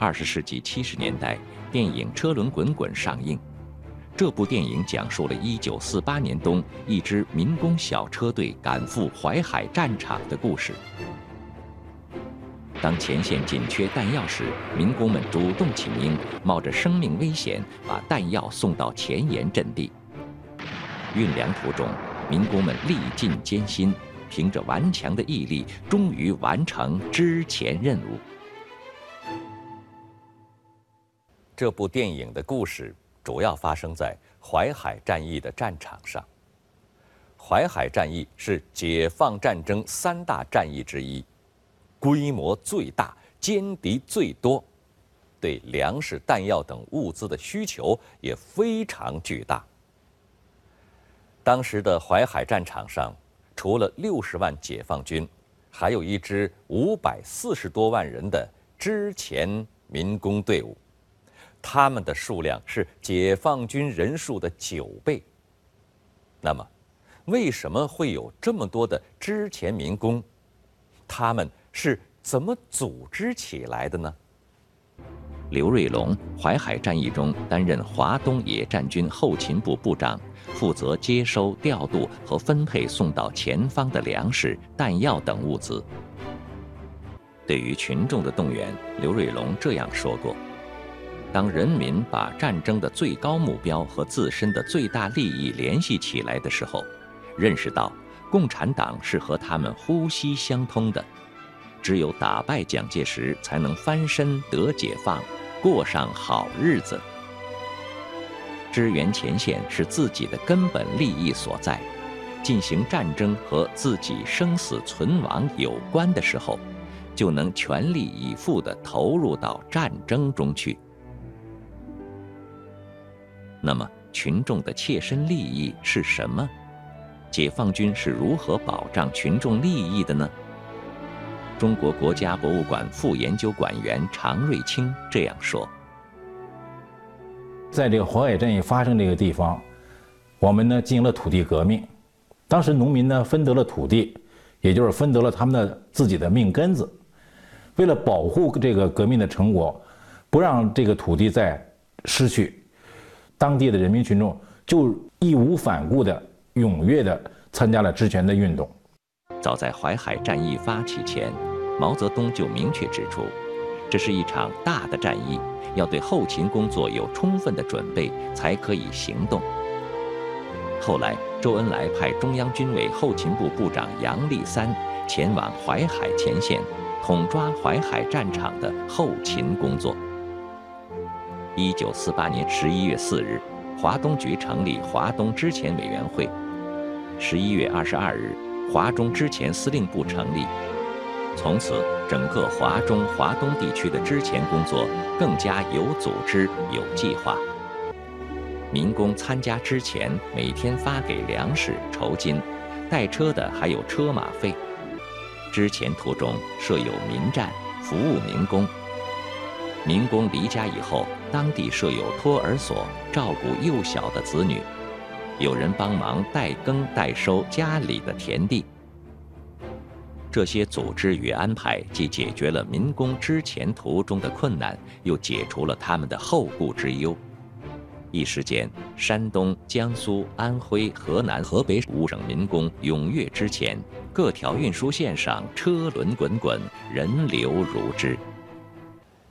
二十世纪七十年代，电影《车轮滚滚》上映。这部电影讲述了1948年冬一支民工小车队赶赴淮海战场的故事。当前线紧缺弹药时，民工们主动请缨，冒着生命危险把弹药送到前沿阵地。运粮途中，民工们历尽艰辛，凭着顽强的毅力，终于完成支前任务。这部电影的故事主要发生在淮海战役的战场上。淮海战役是解放战争三大战役之一，规模最大，歼敌最多，对粮食、弹药等物资的需求也非常巨大。当时的淮海战场上，除了六十万解放军，还有一支五百四十多万人的支前民工队伍。他们的数量是解放军人数的九倍。那么，为什么会有这么多的支前民工？他们是怎么组织起来的呢？刘瑞龙，淮海战役中担任华东野战军后勤部部长，负责接收、调度和分配送到前方的粮食、弹药等物资。对于群众的动员，刘瑞龙这样说过。当人民把战争的最高目标和自身的最大利益联系起来的时候，认识到共产党是和他们呼吸相通的，只有打败蒋介石，才能翻身得解放，过上好日子。支援前线是自己的根本利益所在，进行战争和自己生死存亡有关的时候，就能全力以赴地投入到战争中去。那么，群众的切身利益是什么？解放军是如何保障群众利益的呢？中国国家博物馆副研究馆员常瑞清这样说：“在这个淮海战役发生这个地方，我们呢进行了土地革命。当时农民呢分得了土地，也就是分得了他们的自己的命根子。为了保护这个革命的成果，不让这个土地再失去。”当地的人民群众就义无反顾地、踊跃地参加了支权的运动。早在淮海战役发起前，毛泽东就明确指出，这是一场大的战役，要对后勤工作有充分的准备，才可以行动。后来，周恩来派中央军委后勤部部长杨立三前往淮海前线，统抓淮海战场的后勤工作。一九四八年十一月四日，华东局成立华东支前委员会。十一月二十二日，华中支前司令部成立。从此，整个华中、华东地区的支前工作更加有组织、有计划。民工参加支前，每天发给粮食、酬金，带车的还有车马费。支前途中设有民站，服务民工。民工离家以后，当地设有托儿所，照顾幼小的子女，有人帮忙代耕代收家里的田地。这些组织与安排，既解决了民工之前途中的困难，又解除了他们的后顾之忧。一时间，山东、江苏、安徽、河南、河北五省民工踊跃支前，各条运输线上车轮滚滚，人流如织。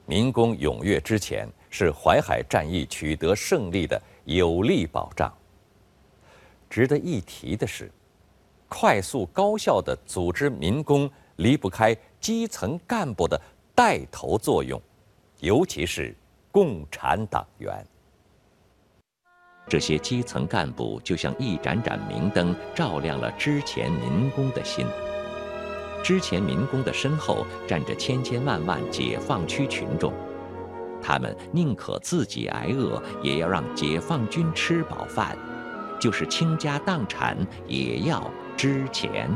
民工踊跃之前是淮海战役取得胜利的有力保障。值得一提的是，快速高效的组织民工离不开基层干部的带头作用，尤其是共产党员。这些基层干部就像一盏盏明灯，照亮了之前民工的心。之前民工的身后站着千千万万解放区群众，他们宁可自己挨饿，也要让解放军吃饱饭，就是倾家荡产也要支前。